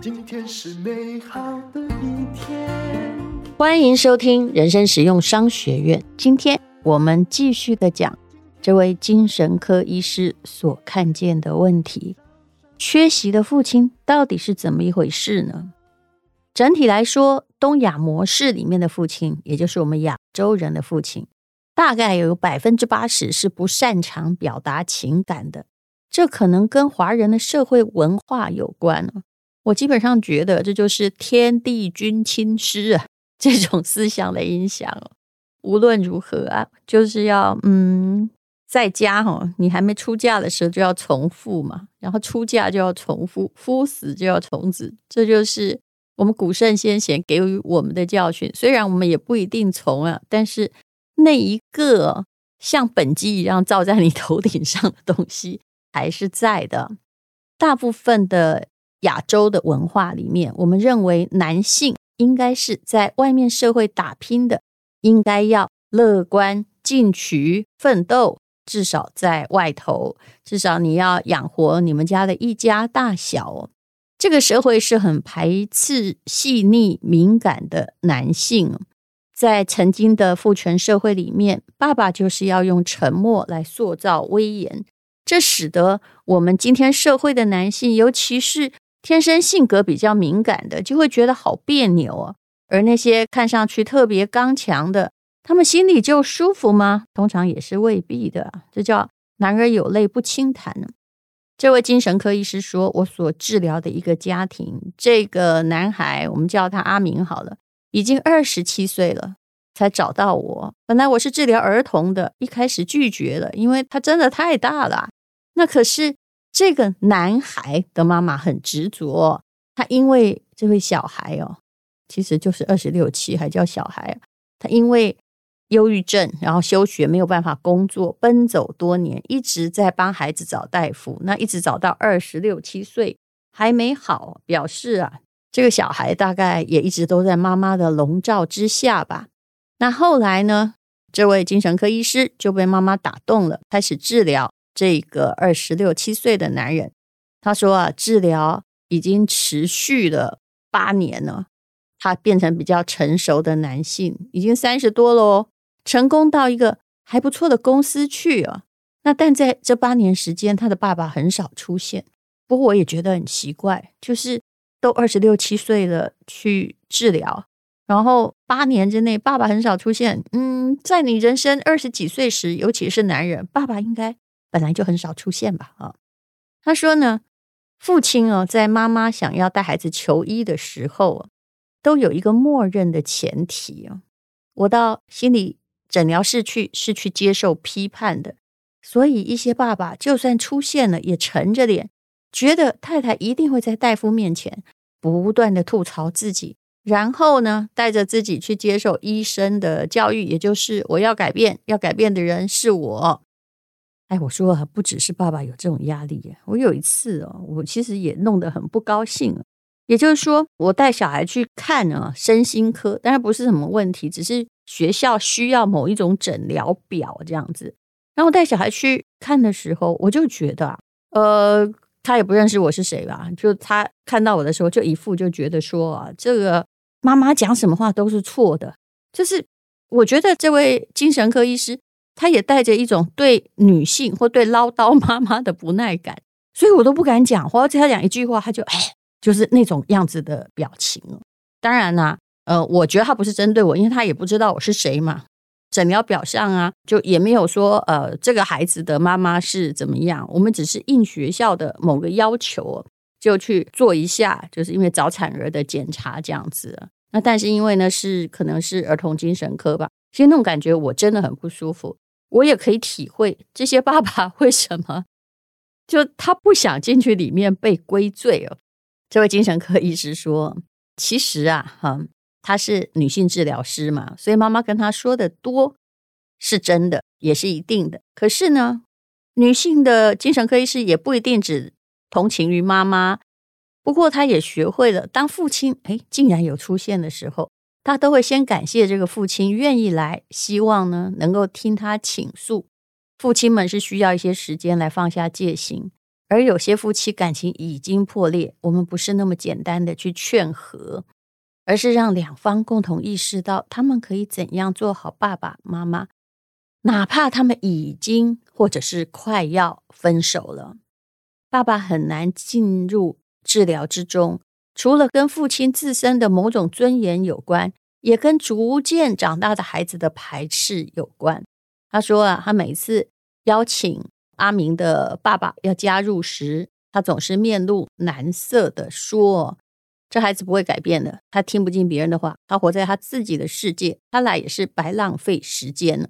今天是美好的一天。欢迎收听人生实用商学院。今天我们继续的讲这位精神科医师所看见的问题：缺席的父亲到底是怎么一回事呢？整体来说，东亚模式里面的父亲，也就是我们亚洲人的父亲，大概有百分之八十是不擅长表达情感的。这可能跟华人的社会文化有关。我基本上觉得这就是天地君亲师啊 这种思想的影响。无论如何啊，就是要嗯，在家哈，你还没出嫁的时候就要从父嘛，然后出嫁就要从夫，夫死就要从子，这就是。我们古圣先贤给予我们的教训，虽然我们也不一定从啊，但是那一个像本机一样照在你头顶上的东西还是在的。大部分的亚洲的文化里面，我们认为男性应该是在外面社会打拼的，应该要乐观、进取、奋斗，至少在外头，至少你要养活你们家的一家大小。这个社会是很排斥细腻敏感的男性，在曾经的父权社会里面，爸爸就是要用沉默来塑造威严，这使得我们今天社会的男性，尤其是天生性格比较敏感的，就会觉得好别扭啊。而那些看上去特别刚强的，他们心里就舒服吗？通常也是未必的，这叫男儿有泪不轻弹。这位精神科医师说：“我所治疗的一个家庭，这个男孩，我们叫他阿明好了，已经二十七岁了才找到我。本来我是治疗儿童的，一开始拒绝了，因为他真的太大了。那可是这个男孩的妈妈很执着，他因为这位小孩哦，其实就是二十六七，还叫小孩，他因为。”忧郁症，然后休学，没有办法工作，奔走多年，一直在帮孩子找大夫。那一直找到二十六七岁还没好，表示啊，这个小孩大概也一直都在妈妈的笼罩之下吧。那后来呢，这位精神科医师就被妈妈打动了，开始治疗这个二十六七岁的男人。他说啊，治疗已经持续了八年了，他变成比较成熟的男性，已经三十多了哦。成功到一个还不错的公司去啊，那但在这八年时间，他的爸爸很少出现。不过我也觉得很奇怪，就是都二十六七岁了去治疗，然后八年之内爸爸很少出现。嗯，在你人生二十几岁时，尤其是男人，爸爸应该本来就很少出现吧？啊，他说呢，父亲哦，在妈妈想要带孩子求医的时候，都有一个默认的前提啊，我到心里。诊疗室去是去接受批判的，所以一些爸爸就算出现了，也沉着脸，觉得太太一定会在大夫面前不断的吐槽自己，然后呢，带着自己去接受医生的教育，也就是我要改变，要改变的人是我。哎，我说啊，不只是爸爸有这种压力，我有一次哦，我其实也弄得很不高兴。也就是说，我带小孩去看啊，身心科，当然不是什么问题，只是学校需要某一种诊疗表这样子。然后带小孩去看的时候，我就觉得啊，呃，他也不认识我是谁吧？就他看到我的时候，就一副就觉得说啊，这个妈妈讲什么话都是错的。就是我觉得这位精神科医师，他也带着一种对女性或对唠叨妈妈的不耐感，所以我都不敢讲，或者他讲一句话，他就哎。就是那种样子的表情。当然啦，呃，我觉得他不是针对我，因为他也不知道我是谁嘛。诊疗表上啊，就也没有说呃，这个孩子的妈妈是怎么样。我们只是应学校的某个要求，就去做一下，就是因为早产儿的检查这样子。那但是因为呢，是可能是儿童精神科吧，其实那种感觉我真的很不舒服。我也可以体会这些爸爸为什么就他不想进去里面被归罪哦。这位精神科医师说：“其实啊，哈，她是女性治疗师嘛，所以妈妈跟她说的多是真的，也是一定的。可是呢，女性的精神科医师也不一定只同情于妈妈。不过，她也学会了，当父亲哎竟然有出现的时候，她都会先感谢这个父亲愿意来，希望呢能够听她倾诉。父亲们是需要一些时间来放下戒心，而有些夫妻感情已经破裂，我们不是那么简单的去劝和，而是让两方共同意识到他们可以怎样做好爸爸妈妈，哪怕他们已经或者是快要分手了，爸爸很难进入治疗之中，除了跟父亲自身的某种尊严有关，也跟逐渐长大的孩子的排斥有关。他说啊，他每次邀请阿明的爸爸要加入时，他总是面露难色的说：“这孩子不会改变的，他听不进别人的话，他活在他自己的世界，他俩也是白浪费时间了。”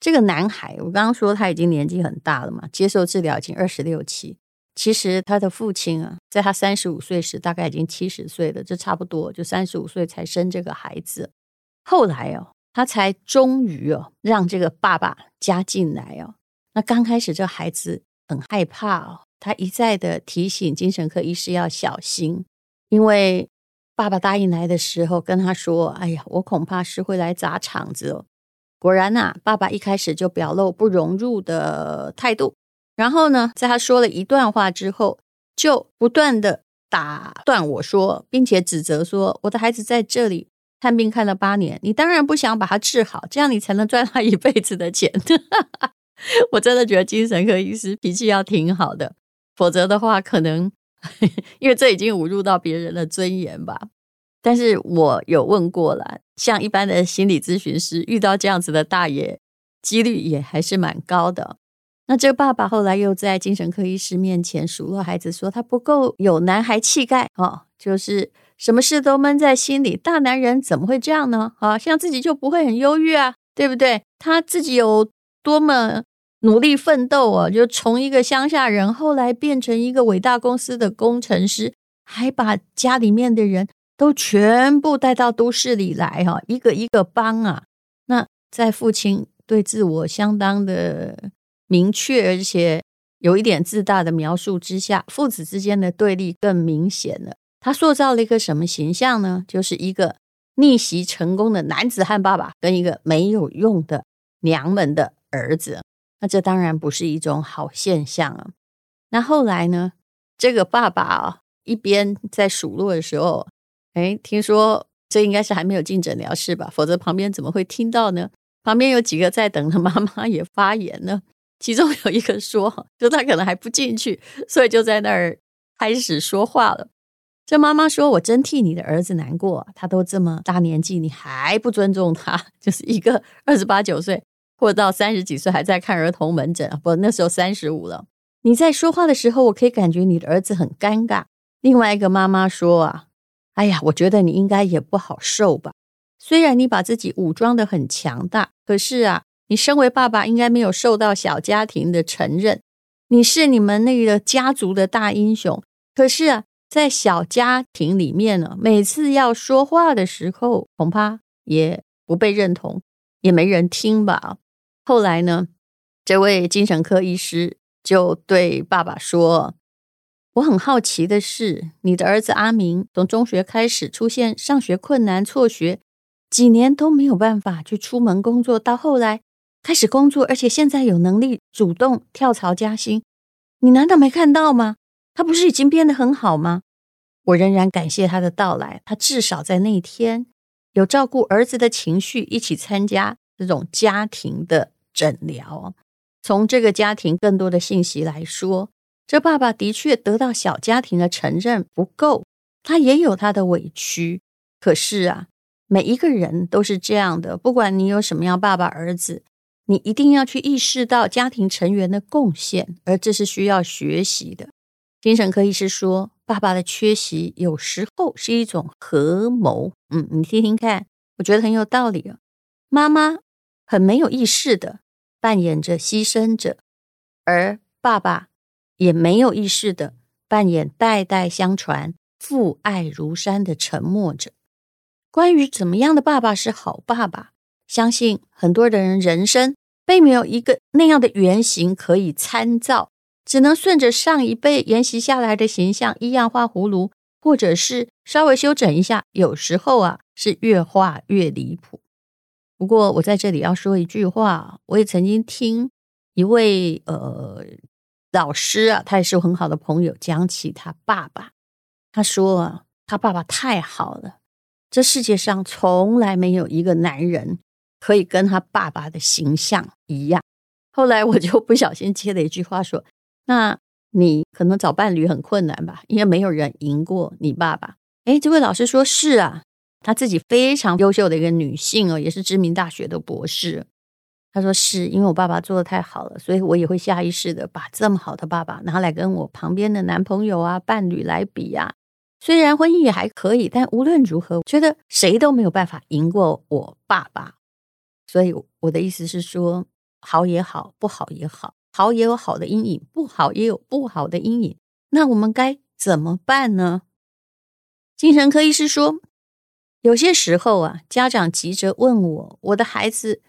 这个男孩，我刚刚说他已经年纪很大了嘛，接受治疗已经二十六期。其实他的父亲啊，在他三十五岁时，大概已经七十岁了，这差不多就三十五岁才生这个孩子。后来哦。他才终于哦，让这个爸爸加进来哦。那刚开始这孩子很害怕哦，他一再的提醒精神科医师要小心，因为爸爸答应来的时候跟他说：“哎呀，我恐怕是会来砸场子哦。”果然呐，爸爸一开始就表露不融入的态度，然后呢，在他说了一段话之后，就不断的打断我说，并且指责说：“我的孩子在这里。”看病看了八年，你当然不想把他治好，这样你才能赚他一辈子的钱。我真的觉得精神科医师脾气要挺好的，否则的话，可能因为这已经侮辱到别人的尊严吧。但是我有问过了，像一般的心理咨询师遇到这样子的大爷，几率也还是蛮高的。那这个爸爸后来又在精神科医师面前数落孩子，说他不够有男孩气概哦，就是。什么事都闷在心里，大男人怎么会这样呢？啊，像自己就不会很忧郁啊，对不对？他自己有多么努力奋斗啊，就从一个乡下人，后来变成一个伟大公司的工程师，还把家里面的人都全部带到都市里来，哈，一个一个帮啊。那在父亲对自我相当的明确，而且有一点自大的描述之下，父子之间的对立更明显了。他塑造了一个什么形象呢？就是一个逆袭成功的男子汉爸爸，跟一个没有用的娘们的儿子。那这当然不是一种好现象啊。那后来呢？这个爸爸，一边在数落的时候，哎，听说这应该是还没有进诊疗室吧？否则旁边怎么会听到呢？旁边有几个在等的 妈妈也发言了，其中有一个说，就他可能还不进去，所以就在那儿开始说话了。这妈妈说：“我真替你的儿子难过，他都这么大年纪，你还不尊重他，就是一个二十八九岁，或到三十几岁还在看儿童门诊，不，那时候三十五了。你在说话的时候，我可以感觉你的儿子很尴尬。”另外一个妈妈说：“啊，哎呀，我觉得你应该也不好受吧？虽然你把自己武装得很强大，可是啊，你身为爸爸，应该没有受到小家庭的承认。你是你们那个家族的大英雄，可是啊。”在小家庭里面呢，每次要说话的时候，恐怕也不被认同，也没人听吧。后来呢，这位精神科医师就对爸爸说：“我很好奇的是，你的儿子阿明从中学开始出现上学困难、辍学，几年都没有办法去出门工作，到后来开始工作，而且现在有能力主动跳槽加薪，你难道没看到吗？”他不是已经变得很好吗？我仍然感谢他的到来。他至少在那一天有照顾儿子的情绪，一起参加这种家庭的诊疗。从这个家庭更多的信息来说，这爸爸的确得到小家庭的承认不够，他也有他的委屈。可是啊，每一个人都是这样的，不管你有什么样爸爸儿子，你一定要去意识到家庭成员的贡献，而这是需要学习的。精神科医师说，爸爸的缺席有时候是一种合谋。嗯，你听听看，我觉得很有道理啊。妈妈很没有意识的扮演着牺牲者，而爸爸也没有意识的扮演代代相传、父爱如山的沉默者。关于怎么样的爸爸是好爸爸，相信很多的人人生并没有一个那样的原型可以参照。只能顺着上一辈沿袭下来的形象一样画葫芦，或者是稍微修整一下。有时候啊，是越画越离谱。不过我在这里要说一句话，我也曾经听一位呃老师啊，他也是很好的朋友，讲起他爸爸，他说啊，他爸爸太好了，这世界上从来没有一个男人可以跟他爸爸的形象一样。后来我就不小心接了一句话说，那你可能找伴侣很困难吧，因为没有人赢过你爸爸。哎，这位老师说是啊，她自己非常优秀的一个女性哦，也是知名大学的博士。她说是因为我爸爸做的太好了，所以我也会下意识的把这么好的爸爸拿来跟我旁边的男朋友啊、伴侣来比呀。虽然婚姻也还可以，但无论如何，我觉得谁都没有办法赢过我爸爸。所以我的意思是说，好也好，不好也好，好也有好的阴影，不好也有不好的阴影。那我们该怎么办呢？精神科医师说，有些时候啊，家长急着问我，我的孩子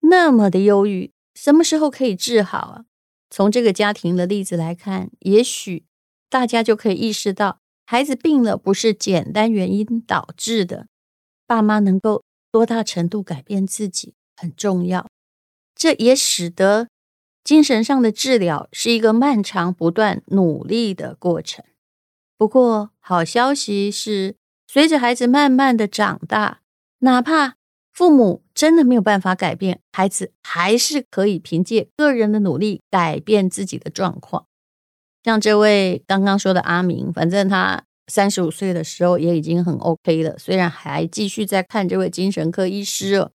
那么的忧郁，什么时候可以治好啊？从这个家庭的例子来看，也许大家就可以意识到，孩子病了不是简单原因导致的，爸妈能够多大程度改变自己很重要。这也使得精神上的治疗是一个漫长、不断努力的过程。不过，好消息是，随着孩子慢慢的长大，哪怕父母真的没有办法改变，孩子还是可以凭借个人的努力改变自己的状况。像这位刚刚说的阿明，反正他三十五岁的时候也已经很 OK 了，虽然还继续在看这位精神科医师哦，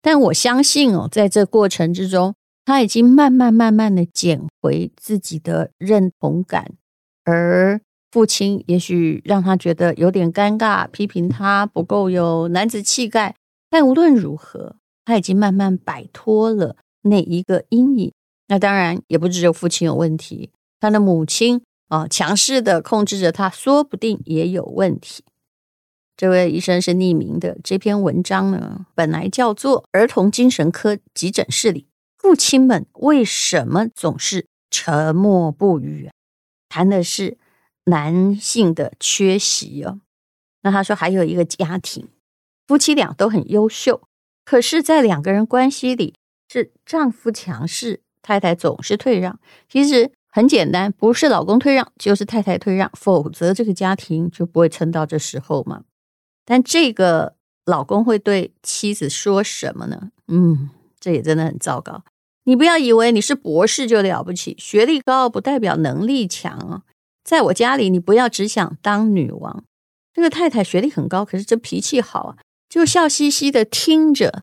但我相信哦，在这过程之中，他已经慢慢慢慢的捡回自己的认同感，而。父亲也许让他觉得有点尴尬，批评他不够有男子气概。但无论如何，他已经慢慢摆脱了那一个阴影。那当然也不只有父亲有问题，他的母亲啊，强势的控制着他，说不定也有问题。这位医生是匿名的，这篇文章呢，本来叫做《儿童精神科急诊室里父亲们为什么总是沉默不语》，谈的是。男性的缺席哦，那他说还有一个家庭，夫妻俩都很优秀，可是，在两个人关系里，是丈夫强势，太太总是退让。其实很简单，不是老公退让，就是太太退让，否则这个家庭就不会撑到这时候嘛。但这个老公会对妻子说什么呢？嗯，这也真的很糟糕。你不要以为你是博士就了不起，学历高不代表能力强啊。在我家里，你不要只想当女王。这个太太学历很高，可是这脾气好啊，就笑嘻嘻的听着。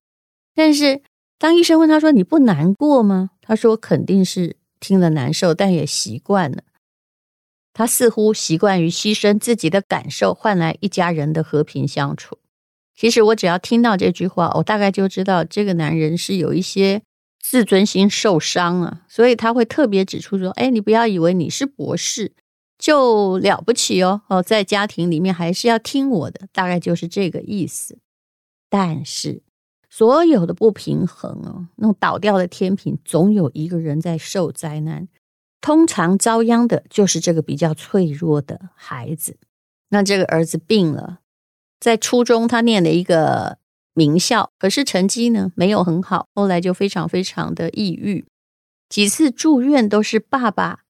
但是当医生问他说：“你不难过吗？”他说：“肯定是听了难受，但也习惯了。”他似乎习惯于牺牲自己的感受，换来一家人的和平相处。其实我只要听到这句话，我大概就知道这个男人是有一些自尊心受伤啊，所以他会特别指出说：“哎，你不要以为你是博士。”就了不起哦哦，在家庭里面还是要听我的，大概就是这个意思。但是所有的不平衡哦，那种倒掉的天平，总有一个人在受灾难。通常遭殃的就是这个比较脆弱的孩子。那这个儿子病了，在初中他念了一个名校，可是成绩呢没有很好，后来就非常非常的抑郁，几次住院都是爸爸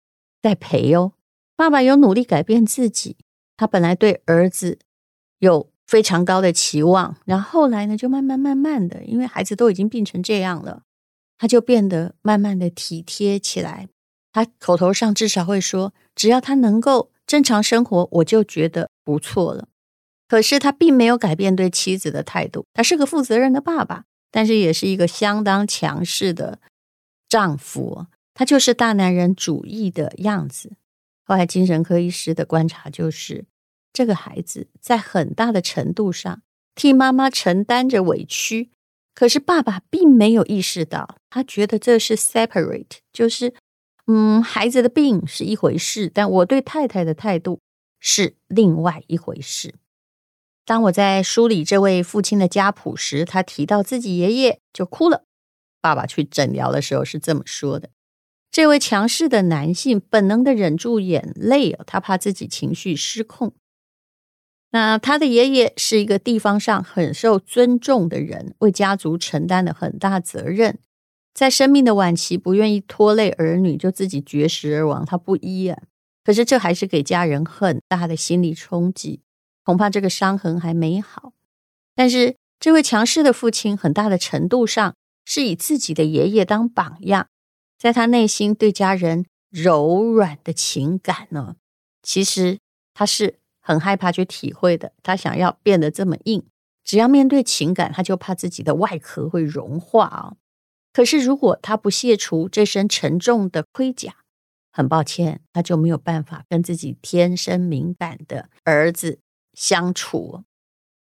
在陪哦。爸爸有努力改变自己，他本来对儿子有非常高的期望，然后后来呢，就慢慢慢慢的，因为孩子都已经病成这样了，他就变得慢慢的体贴起来。他口头上至少会说，只要他能够正常生活，我就觉得不错了。可是他并没有改变对妻子的态度，他是个负责任的爸爸，但是也是一个相当强势的丈夫，他就是大男人主义的样子。后来，精神科医师的观察就是，这个孩子在很大的程度上替妈妈承担着委屈，可是爸爸并没有意识到，他觉得这是 separate，就是，嗯，孩子的病是一回事，但我对太太的态度是另外一回事。当我在梳理这位父亲的家谱时，他提到自己爷爷就哭了。爸爸去诊疗的时候是这么说的。这位强势的男性本能的忍住眼泪，他怕自己情绪失控。那他的爷爷是一个地方上很受尊重的人，为家族承担了很大责任。在生命的晚期不愿意拖累儿女，就自己绝食而亡，他不依啊。可是这还是给家人很大的心理冲击，恐怕这个伤痕还没好。但是这位强势的父亲，很大的程度上是以自己的爷爷当榜样，在他内心对家人柔软的情感呢，其实他是很害怕去体会的。他想要变得这么硬，只要面对情感，他就怕自己的外壳会融化啊。可是如果他不卸除这身沉重的盔甲，很抱歉，他就没有办法跟自己天生敏感的儿子相处。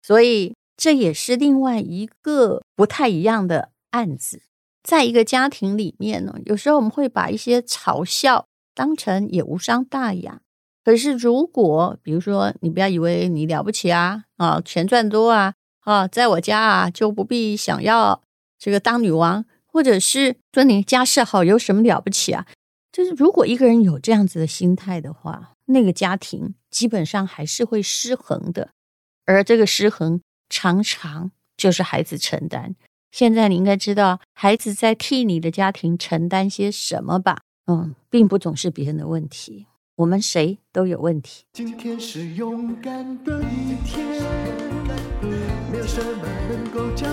所以这也是另外一个不太一样的案子。在一个家庭里面呢，有时候我们会把一些嘲笑当成也无伤大雅。可是如果比如说你不要以为你了不起啊啊，钱赚多啊啊，在我家啊就不必想要这个当女王，或者是说你家世好有什么了不起啊？就是如果一个人有这样子的心态的话，那个家庭基本上还是会失衡的，而这个失衡常常就是孩子承担。现在你应该知道孩子在替你的家庭承担些什么吧？嗯，并不总是别人的问题，我们谁都有问题。今天是勇敢的一天，没有什么能够将